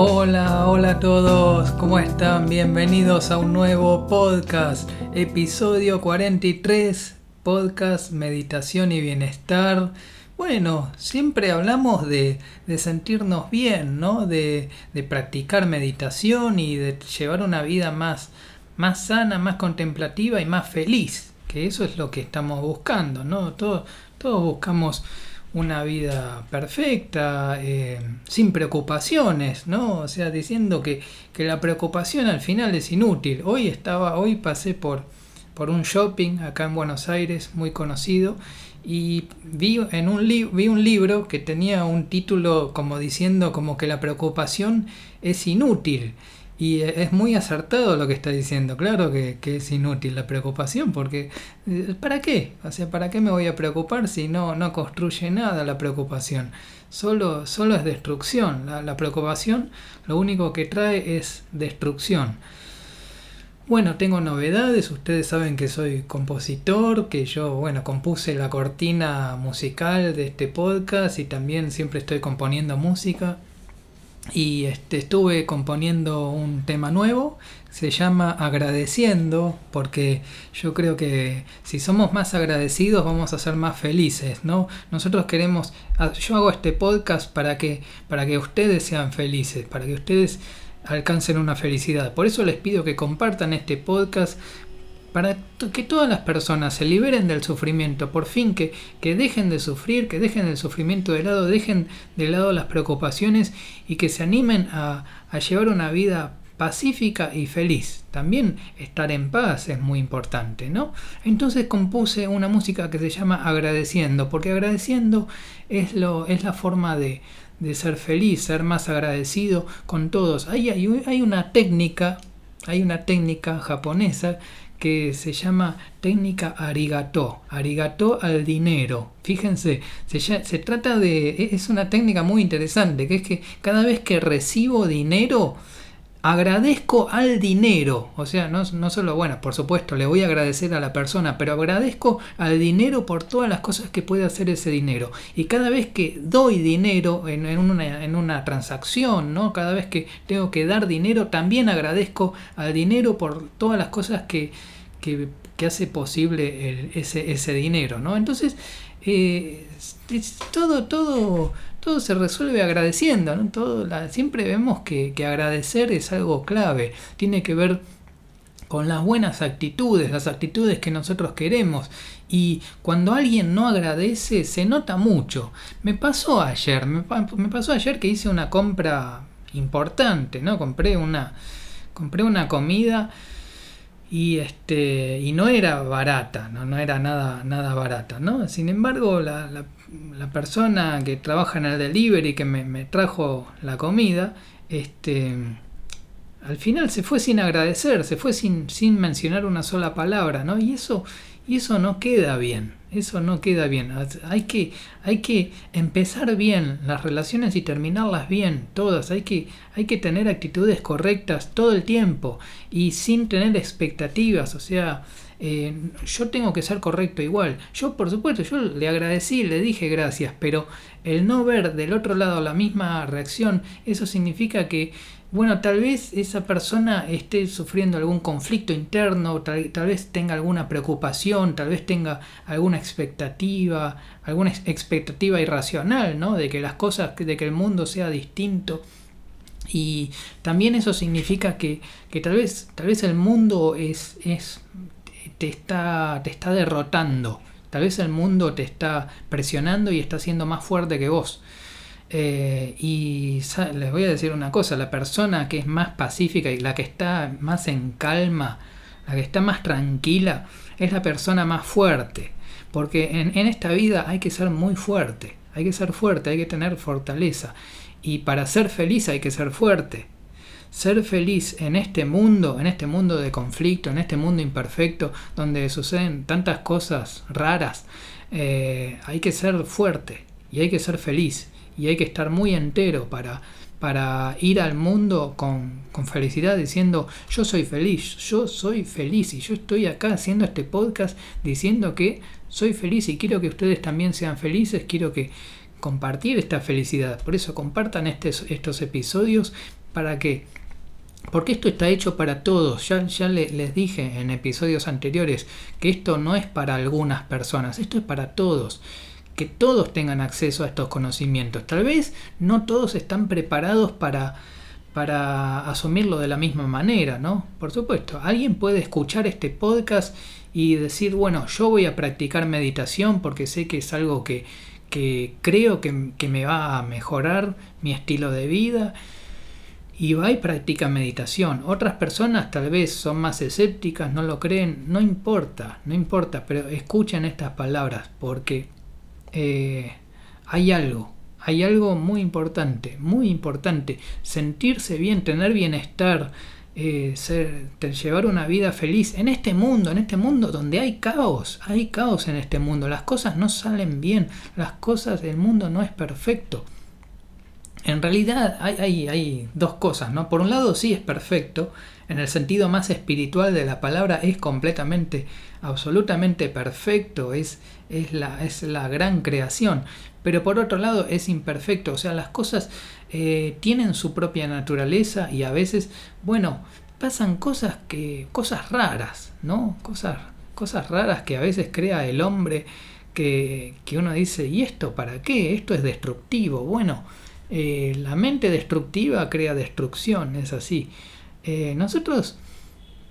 Hola, hola a todos, ¿cómo están? Bienvenidos a un nuevo podcast, episodio 43, podcast Meditación y Bienestar. Bueno, siempre hablamos de, sentirnos bien, ¿no? De, practicar meditación y de llevar una vida más, más sana, más contemplativa y más feliz, que eso es lo que estamos buscando, ¿no? Todos, todos buscamos una vida perfecta, eh, sin preocupaciones, ¿no? O sea, diciendo que, que, la preocupación al final es inútil. Hoy estaba, hoy pasé por, por un shopping acá en Buenos Aires, muy conocido, y vi en un, vi un libro que tenía un título como diciendo como que la preocupación es inútil. Y es muy acertado lo que está diciendo. Claro que, es inútil la preocupación, porque eh, ¿para qué? O sea, ¿para qué me voy a preocupar si no, no construye nada la preocupación? Solo, solo es destrucción. La, la preocupación lo único que trae es destrucción. Bueno, tengo novedades, ustedes saben que soy compositor, que yo, bueno, compuse la cortina musical de este podcast y también siempre estoy componiendo música y este, estuve componiendo un tema nuevo, se llama Agradeciendo, porque yo creo que si somos más agradecidos vamos a ser más felices, ¿no? Nosotros queremos, ah, yo hago este podcast para que, para que ustedes sean felices, para que ustedes alcancen una felicidad. Por eso les pido que compartan este podcast para que todas las personas se liberen del sufrimiento, por fin que, que dejen de sufrir, que dejen el sufrimiento de lado, dejen de lado las preocupaciones y que se animen a, a llevar una vida pacífica y feliz. También estar en paz es muy importante, ¿no? Entonces compuse una música que se llama Agradeciendo, porque agradeciendo es, lo, es la forma de, de ser feliz, ser más agradecido con todos. Hay, hay una técnica, hay una técnica japonesa que se llama técnica arigato, arigato al dinero. Fíjense, se, se, trata de, e, es una técnica muy interesante, que es que cada vez que recibo dinero, agradezco al dinero, o sea, no, solo, bueno, por supuesto, le voy a agradecer a la persona, pero agradezco al dinero por todas las cosas que puede hacer ese dinero. Y cada vez que doy dinero en, una, transacción, ¿no? Cada vez que tengo que dar dinero, también agradezco al dinero por todas las cosas que, hace posible ese, ese dinero, ¿no? Entonces, eh, todo, todo todo se resuelve agradeciendo, ¿no? Todo siempre vemos que, agradecer es algo clave, tiene que ver con las buenas actitudes, las actitudes que nosotros queremos. Y cuando alguien no agradece, se nota mucho. Me pasó ayer, me, pasó ayer que hice una compra importante, ¿no? Compré una, compré una comida y este y no era barata no, no era nada nada barata no sin embargo la, la, persona que trabaja en el delivery que me, me, trajo la comida este al final se fue sin agradecer se fue sin, sin mencionar una sola palabra no y eso y eso no queda bien, eso no queda bien. Hay que, hay que empezar bien las relaciones y terminarlas bien, todas. Hay que, hay que tener actitudes correctas todo el tiempo y sin tener expectativas. O sea, eh, yo tengo que ser correcto igual. Yo, por supuesto, yo le agradecí, le dije gracias, pero el no ver del otro lado la misma reacción, eso significa que bueno, tal vez esa persona esté sufriendo algún conflicto interno, tal, vez tenga alguna preocupación, tal vez tenga alguna expectativa, alguna expectativa irracional, ¿no? De que las cosas, de que el mundo sea distinto. Y también eso significa que, que tal, vez, tal vez el mundo es, es, te, está, te está derrotando. Tal vez el mundo te está presionando y está siendo más fuerte que vos. Eh, y les voy a decir una cosa, la persona que es más pacífica y la que está más en calma, la que está más tranquila, es la persona más fuerte. Porque en, esta vida hay que ser muy fuerte, hay que ser fuerte, hay que tener fortaleza. Y para ser feliz hay que ser fuerte. Ser feliz en este mundo, en este mundo de conflicto, en este mundo imperfecto, donde suceden tantas cosas raras, eh, hay que ser fuerte y hay que ser feliz y hay que estar muy entero para, para ir al mundo con, con, felicidad diciendo yo soy feliz, yo soy feliz y yo estoy acá haciendo este podcast diciendo que soy feliz y quiero que ustedes también sean felices, quiero que compartir esta felicidad. Por eso compartan estos, estos episodios ¿Para qué? Porque esto está hecho para todos. Ya, ya les dije en episodios anteriores que esto no es para algunas personas, esto es para todos. Que todos tengan acceso a estos conocimientos. Tal vez no todos están preparados para, para asumirlo de la misma manera, ¿no? Por supuesto, alguien puede escuchar este podcast y decir, bueno, yo voy a practicar meditación porque sé que es algo que, que creo que, que me va a mejorar mi estilo de vida y va y practica meditación. Otras personas tal vez son más escépticas, no lo creen, no importa, no importa, pero escuchen estas palabras porque eh, hay algo, hay algo muy importante, muy importante, sentirse bien, tener bienestar, eh, ser, llevar una vida feliz en este mundo, en este mundo donde hay caos, hay caos en este mundo, las cosas no salen bien, las cosas, el mundo no es perfecto. En realidad hay, hay, dos cosas, ¿no? Por un lado sí es perfecto, en el sentido más espiritual de la palabra es completamente, absolutamente perfecto, es, es, la, es la gran creación, pero por otro lado es imperfecto, o sea, las cosas eh, tienen su propia naturaleza y a veces, bueno, pasan cosas que, cosas raras, ¿no? Cosas, cosas raras que a veces crea el hombre que, que uno dice, ¿y esto para qué? Esto es destructivo, bueno eh, la mente destructiva crea destrucción, es así. Eh, nosotros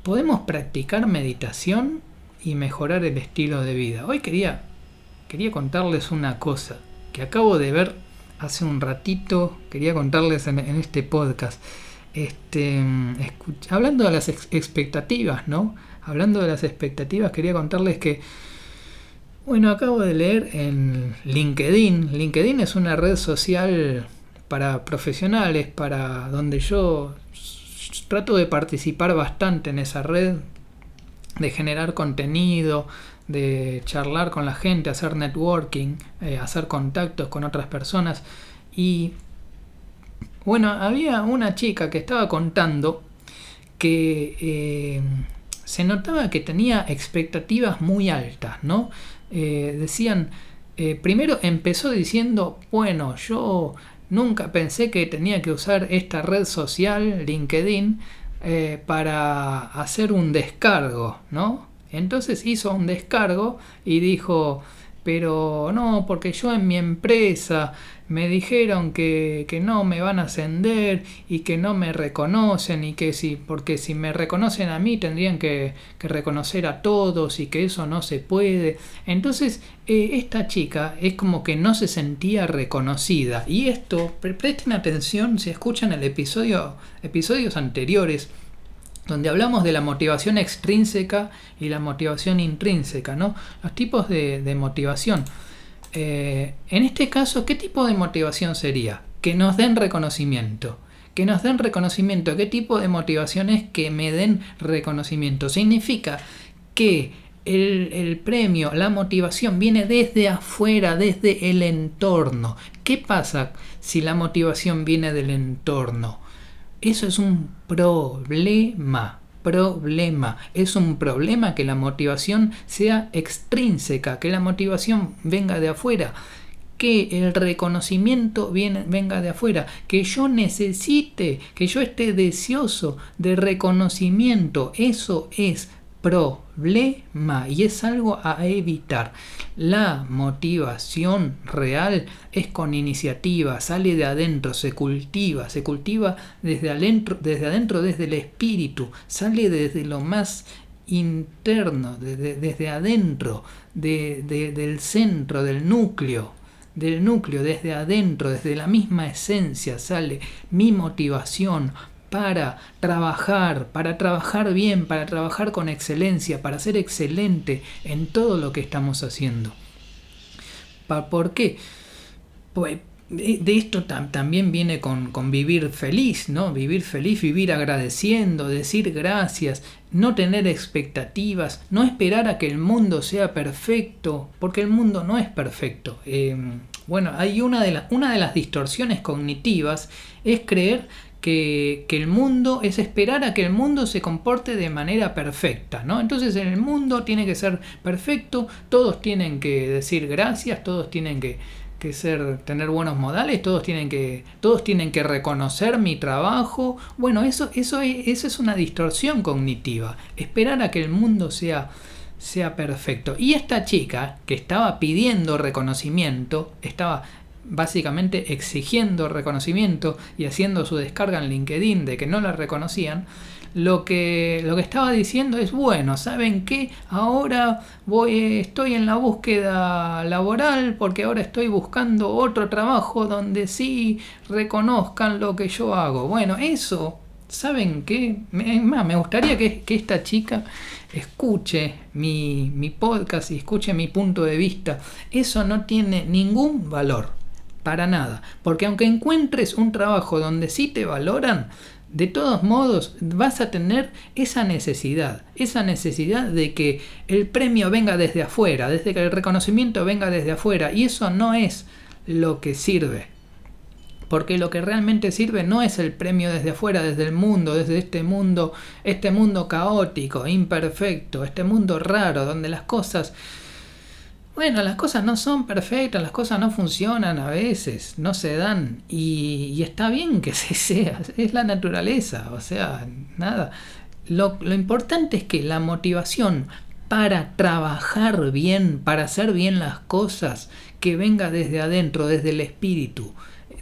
podemos practicar meditación y mejorar el estilo de vida. Hoy quería, quería contarles una cosa que acabo de ver hace un ratito, quería contarles en, este podcast. Este, hablando de las expectativas, ¿no? Hablando de las expectativas, quería contarles que, bueno, acabo de leer en LinkedIn. LinkedIn es una red social para profesionales, para donde yo trato de participar bastante en esa red, de generar contenido, de charlar con la gente, hacer networking, eh, hacer contactos con otras personas. Y bueno, había una chica que estaba contando que eh, se notaba que tenía expectativas muy altas, ¿no? Eh, decían, primero empezó diciendo, bueno, yo Nunca pensé que tenía que usar esta red social, LinkedIn, eh, para hacer un descargo, ¿no? Entonces hizo un descargo y dijo, pero no, porque yo en mi empresa me dijeron que, que, no me van a ascender y que no me reconocen y que si, porque si me reconocen a mí tendrían que, que reconocer a todos y que eso no se puede. Entonces eh, esta chica es como que no se sentía reconocida y esto, presten atención si escuchan el episodio, episodios anteriores, donde hablamos de la motivación extrínseca y la motivación intrínseca, ¿no? Los tipos de, motivación. Eh, en este caso, ¿qué tipo de motivación sería? Que nos den reconocimiento. Que nos den reconocimiento. ¿Qué tipo de motivación es que me den reconocimiento? Significa que el, el, premio, la motivación viene desde afuera, desde el entorno. ¿Qué pasa si la motivación viene del entorno? Eso es un problema. Problema. Es un problema que la motivación sea extrínseca, que la motivación venga de afuera que el reconocimiento venga de afuera, que yo necesite, que yo esté deseoso de reconocimiento. Eso es y es algo a evitar. La motivación real es con iniciativa, sale de adentro, se cultiva, se cultiva desde adentro, desde, adentro, desde el espíritu, sale desde lo más interno, desde, adentro, del centro, del núcleo, del núcleo, desde adentro, desde la misma esencia sale mi motivación para trabajar, para trabajar bien, para trabajar con excelencia, para ser excelente en todo lo que estamos haciendo. ¿Por qué? Pues de esto también viene con, vivir feliz, ¿no? Vivir feliz, vivir agradeciendo, decir gracias, no tener expectativas, no esperar a que el mundo sea perfecto, porque el mundo no es perfecto. Em, bueno, hay una de, una de las distorsiones cognitivas es creer que, el mundo es esperar a que el mundo se comporte de manera perfecta, ¿no? Entonces en el mundo tiene que ser perfecto, todos tienen que decir gracias, todos tienen que, que ser tener buenos modales, todos tienen que todos tienen que reconocer mi trabajo. Bueno, eso eso eso es una distorsión cognitiva. Esperar a que el mundo sea sea perfecto. Y esta chica que estaba pidiendo reconocimiento, estaba básicamente exigiendo reconocimiento y haciendo su descarga en LinkedIn de que no la reconocían, lo que, lo que estaba diciendo es, bueno, ¿saben qué? Ahora voy, estoy en la búsqueda laboral porque ahora estoy buscando otro trabajo donde sí reconozcan lo que yo hago. Bueno, eso, ¿saben qué? Me, gustaría que, que, esta chica escuche mi, mi podcast y escuche mi punto de vista. Eso no tiene ningún valor. Para nada. Porque aunque encuentres un trabajo donde sí te valoran, de todos modos vas a tener esa necesidad, esa necesidad de que el premio venga desde afuera, desde que el reconocimiento venga desde afuera, y eso no es lo que sirve. Porque lo que realmente sirve no es el premio desde afuera, desde el mundo, desde este mundo, este mundo caótico, imperfecto, este mundo raro, donde las cosas bueno, las cosas no son perfectas, las cosas no funcionan a veces, no se dan y, está bien que se sea, es la naturaleza, o sea, nada. Lo, lo importante es que la motivación para trabajar bien, para hacer bien las cosas, que venga desde adentro, desde el espíritu,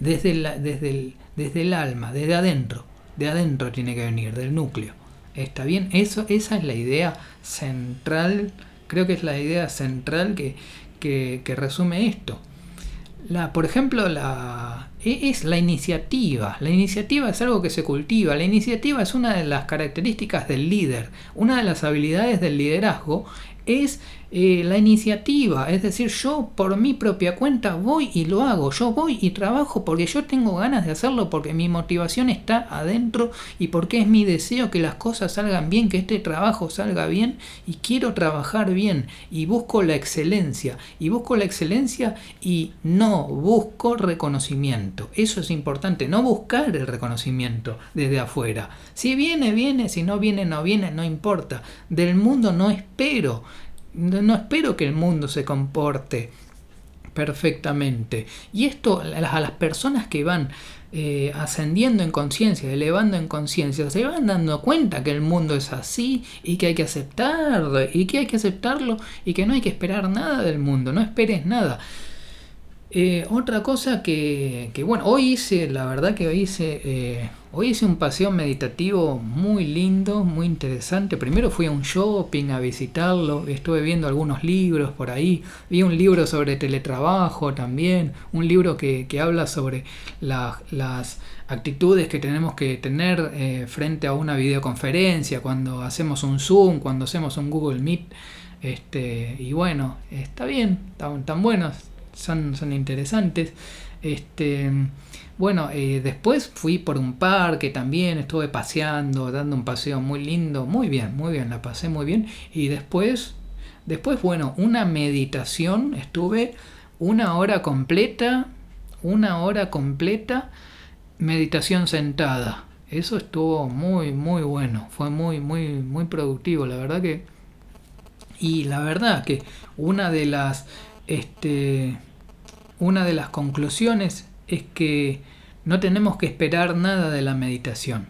desde, desde, el, desde el alma, desde adentro, de adentro tiene que venir, del núcleo. ¿Está bien? Eso, esa es la idea central Creo que es la idea central que, que, resume esto. La, por ejemplo, la, e, es la iniciativa. La iniciativa es algo que se cultiva. La iniciativa es una de las características del líder. Una de las habilidades del liderazgo es eh, la iniciativa, es decir, yo por mi propia cuenta voy y lo hago, yo voy y trabajo porque yo tengo ganas de hacerlo, porque mi motivación está adentro y porque es mi deseo que las cosas salgan bien, que este trabajo salga bien y quiero trabajar bien y busco la excelencia y busco la excelencia y no busco reconocimiento. Eso es importante, no buscar el reconocimiento desde afuera. Si viene, viene, si no viene, no viene, no importa. Del mundo no espero no, espero que el mundo se comporte perfectamente. Y esto a las, personas que van eh, ascendiendo en conciencia, elevando en conciencia, se van dando cuenta que el mundo es así y que hay que aceptarlo y que hay que aceptarlo y que no hay que esperar nada del mundo, no esperes nada. Eh, otra cosa que, bueno, hoy hice, la verdad que hoy hice, eh, hoy hice un paseo meditativo muy lindo, muy interesante. Primero fui a un shopping a visitarlo, estuve viendo algunos libros por ahí, vi un libro sobre teletrabajo también, un libro que, habla sobre las actitudes que tenemos que tener eh, frente a una videoconferencia, cuando hacemos un Zoom, cuando hacemos un Google Meet. Este, y bueno, está bien, están tan buenos son, son interesantes. Este, bueno, eh, después fui por un parque también, estuve paseando, dando un paseo muy lindo, muy bien, muy bien, la pasé muy bien. Y después, después, bueno, una meditación, estuve una hora completa, una hora completa, meditación sentada. Eso estuvo muy, muy bueno, fue muy, muy, muy productivo, la verdad que... Y la verdad que una de las este, una de las conclusiones es que no tenemos que esperar nada de la meditación.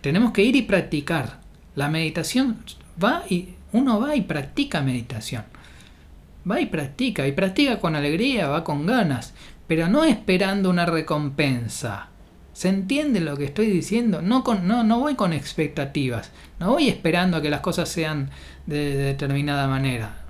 Tenemos que ir y practicar. La meditación va y uno va y practica meditación. Va y practica, y practica con alegría, va con ganas, pero no esperando una recompensa. ¿Se entiende lo que estoy diciendo? No, con, no, no voy con expectativas, no voy esperando a que las cosas sean de determinada manera.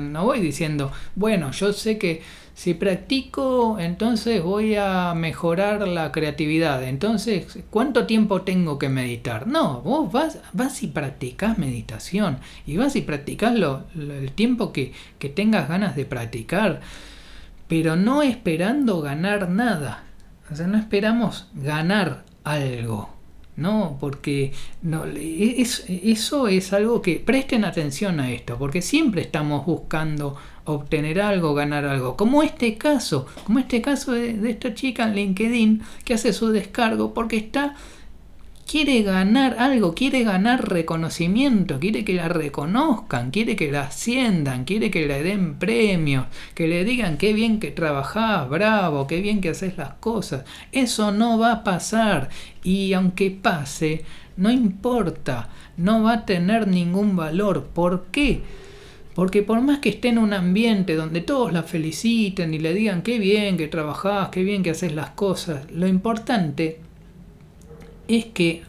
No voy diciendo, bueno, yo sé que si practico, entonces voy a mejorar la creatividad. Entonces, ¿cuánto tiempo tengo que meditar? No, vos vas, vas y practicas meditación. Y vas y practicas lo, el tiempo que, que tengas ganas de practicar. Pero no esperando ganar nada. O sea, no esperamos ganar algo. ¿no? Porque no, es, eso es algo que presten atención a esto, porque siempre estamos buscando obtener algo, ganar algo, como este caso, como este caso de, esta chica en LinkedIn que hace su descargo porque está quiere ganar algo, quiere ganar reconocimiento, quiere que la reconozcan, quiere que la asciendan, quiere que le den premios, que le digan qué bien que trabajás, bravo, qué bien que haces las cosas. Eso no va a pasar y aunque pase, no importa, no va a tener ningún valor. ¿Por qué? Porque por más que esté en un ambiente donde todos la feliciten y le digan qué bien que trabajás, qué bien que haces las cosas, lo importante es que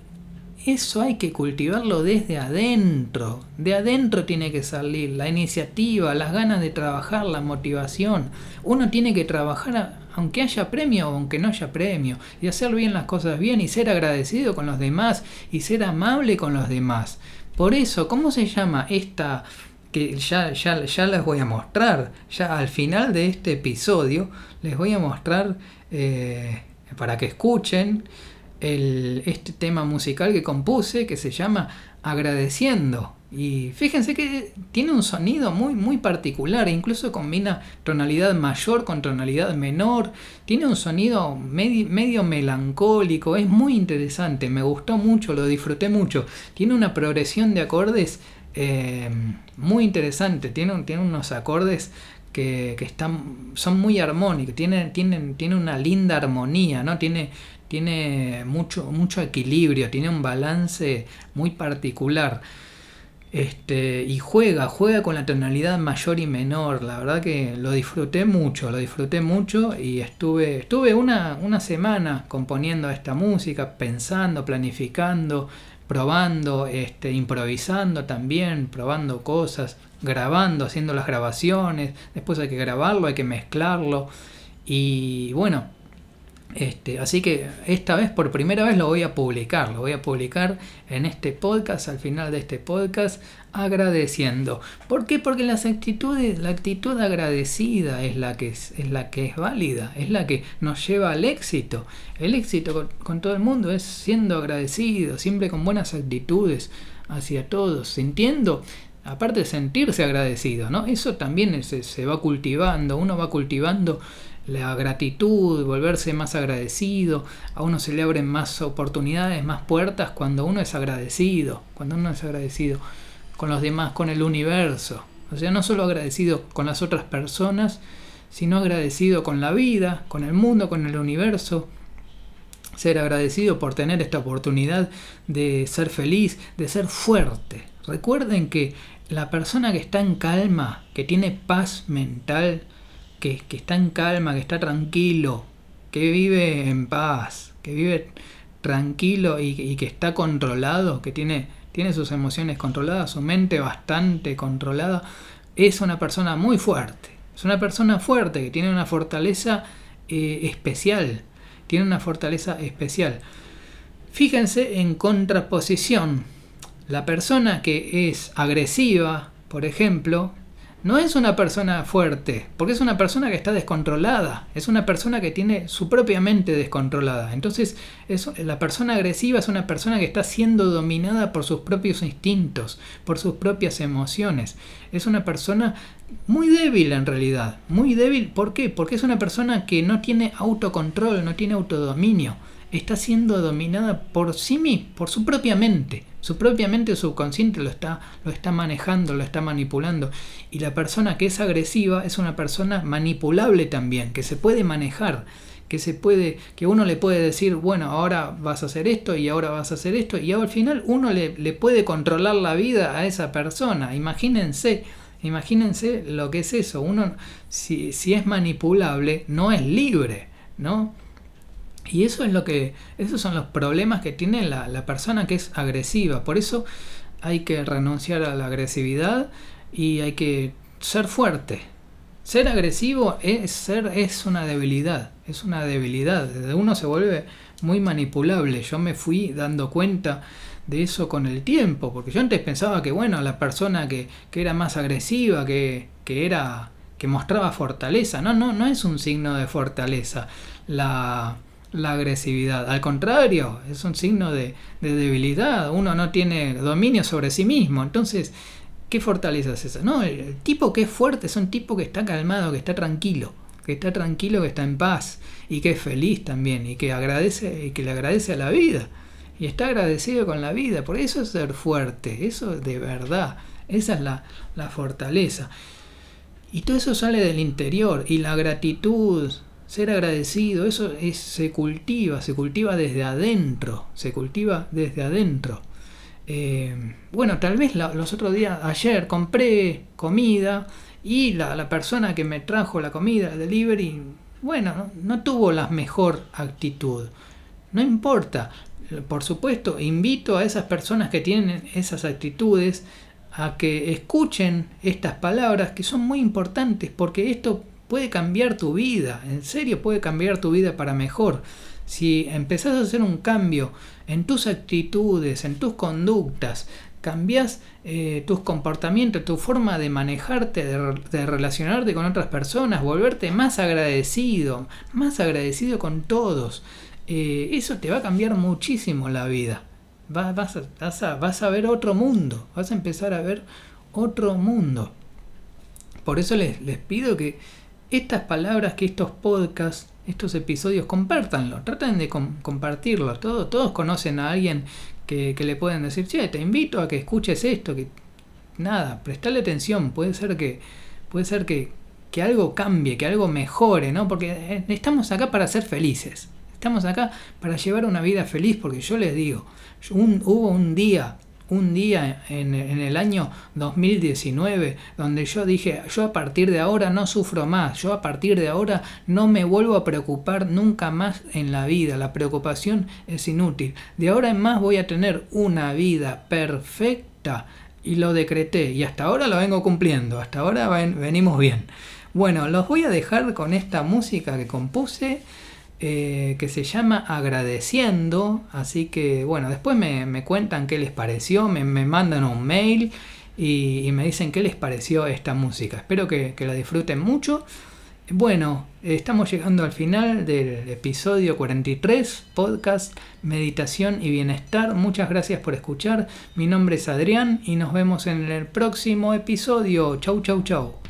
eso hay que cultivarlo desde adentro. De adentro tiene que salir la iniciativa, las ganas de trabajar, la motivación. Uno tiene que trabajar aunque haya premio o aunque no haya premio. Y hacer bien las cosas bien y ser agradecido con los demás y ser amable con los demás. Por eso, ¿cómo se llama esta que ya, ya, ya les voy a mostrar? Ya al final de este episodio les voy a mostrar eh, para que escuchen el, este tema musical que compuse que se llama Agradeciendo. Y fíjense que tiene un sonido muy, muy particular, incluso combina tonalidad mayor con tonalidad menor, tiene un sonido medio, medio melancólico, es muy interesante, me gustó mucho, lo disfruté mucho, tiene una progresión de acordes eh, muy interesante, tiene, tiene unos acordes que, que, están, son muy armónicos, tienen, tienen, tiene una linda armonía, ¿no? Tiene, tiene mucho, mucho equilibrio, tiene un balance muy particular. Este, y juega, juega con la tonalidad mayor y menor. La verdad que lo disfruté mucho, lo disfruté mucho y estuve, estuve una, una semana componiendo esta música, pensando, planificando, probando, este, improvisando también, probando cosas, grabando, haciendo las grabaciones. Después hay que grabarlo, hay que mezclarlo. Y bueno, este, así que esta vez, por primera vez, lo voy a publicar. Lo voy a publicar en este podcast, al final de este podcast, agradeciendo. ¿Por qué? Porque las actitudes, la actitud agradecida es la que es, la que es válida, es la que nos lleva al éxito. El éxito con, todo el mundo es siendo agradecido, siempre con buenas actitudes hacia todos, sintiendo aparte de sentirse agradecido, ¿no? Eso también se va cultivando, uno va cultivando la gratitud, volverse más agradecido, a uno se le abren más oportunidades, más puertas cuando uno es agradecido, cuando uno es agradecido con los demás, con el universo. O sea, no solo agradecido con las otras personas, sino agradecido con la vida, con el mundo, con el universo. Ser agradecido por tener esta oportunidad de ser feliz, de ser fuerte. Recuerden que la persona que está en calma, que tiene paz mental, que, está en calma, que está tranquilo, que vive en paz, que vive tranquilo y, que está controlado, que tiene, tiene sus emociones controladas, su mente bastante controlada, es una persona muy fuerte. Es una persona fuerte que tiene una fortaleza eh, especial. Tiene una fortaleza especial. Fíjense en contraposición. La persona que es agresiva, por ejemplo, no es una persona fuerte, porque es una persona que está descontrolada, es una persona que tiene su propia mente descontrolada. Entonces, la persona agresiva es una persona que está siendo dominada por sus propios instintos, por sus propias emociones. Es una persona muy débil en realidad, muy débil. ¿Por qué? Porque es una persona que no tiene autocontrol, no tiene autodominio está siendo dominada por sí misma, por su propia mente. Su propia mente subconsciente lo está, lo está manejando, lo está manipulando. Y la persona que es agresiva es una persona manipulable también, que se puede manejar, que se puede, que uno le puede decir, bueno, ahora vas a hacer esto y ahora vas a hacer esto, y al final uno le, le puede controlar la vida a esa persona. Imagínense, imagínense lo que es eso. Uno, si, si es manipulable, no es libre, ¿no? Y eso es lo que, esos son los problemas que tiene la, persona que es agresiva. Por eso hay que renunciar a la agresividad y hay que ser fuerte. Ser agresivo es, ser, es una debilidad, es una debilidad. Uno se vuelve muy manipulable. Yo me fui dando cuenta de eso con el tiempo, porque yo antes pensaba que bueno, la persona que, que era más agresiva, que, que era que mostraba fortaleza, no, no, no es un signo de fortaleza. La, la agresividad. Al contrario, es un signo de, debilidad. Uno no tiene dominio sobre sí mismo. Entonces, ¿qué fortaleza es esa? No, el, tipo que es fuerte es un tipo que está calmado, que está tranquilo, que está tranquilo, que está en paz y que es feliz también y que agradece y que le agradece a la vida. y está agradecido con la vida. Por eso es ser fuerte, eso de verdad. Esa es la, la fortaleza. Y todo eso sale del interior y la gratitud, ser agradecido, eso es, se cultiva, se cultiva desde adentro, se cultiva desde adentro. Eh, bueno, tal vez los otros días, ayer compré comida y la, persona que me trajo la comida, el delivery, bueno, no, tuvo la mejor actitud. No importa, por supuesto, invito a esas personas que tienen esas actitudes a que escuchen estas palabras que son muy importantes porque esto puede cambiar tu vida, en serio puede cambiar tu vida para mejor. Si empezás a hacer un cambio en tus actitudes, en tus conductas, cambias eh, tus comportamientos, tu forma de manejarte, de, relacionarte con otras personas, volverte más agradecido, más agradecido con todos. Eh, eso te va a cambiar muchísimo la vida vas, a, vas, a, ver otro mundo, vas a empezar a ver otro mundo. Por eso les, pido que estas palabras, que estos podcasts, estos episodios, compártanlo, traten de compartirlo. Todos, todos conocen a alguien que, le pueden decir, che, te invito a que escuches esto, que nada, prestarle atención, puede ser que, puede ser que, que algo cambie, que algo mejore, ¿no? Porque eh, estamos acá para ser felices. Estamos acá para llevar una vida feliz, porque yo les digo, hubo un día, un día en, el año 2019 donde yo dije, yo a partir de ahora no sufro más, yo a partir de ahora no me vuelvo a preocupar nunca más en la vida, la preocupación es inútil. De ahora en más voy a tener una vida perfecta y lo decreté y hasta ahora lo vengo cumpliendo, hasta ahora venimos bien. Bueno, los voy a dejar con esta música que compuse. Eh, que se llama Agradeciendo. Así que bueno, después me, cuentan qué les pareció, me, mandan un mail y, me dicen qué les pareció esta música. Espero que, que la disfruten mucho. Bueno, estamos llegando al final del episodio 43, podcast Meditación y Bienestar. Muchas gracias por escuchar. Mi nombre es Adrián y nos vemos en el próximo episodio. Chau, chau, chau.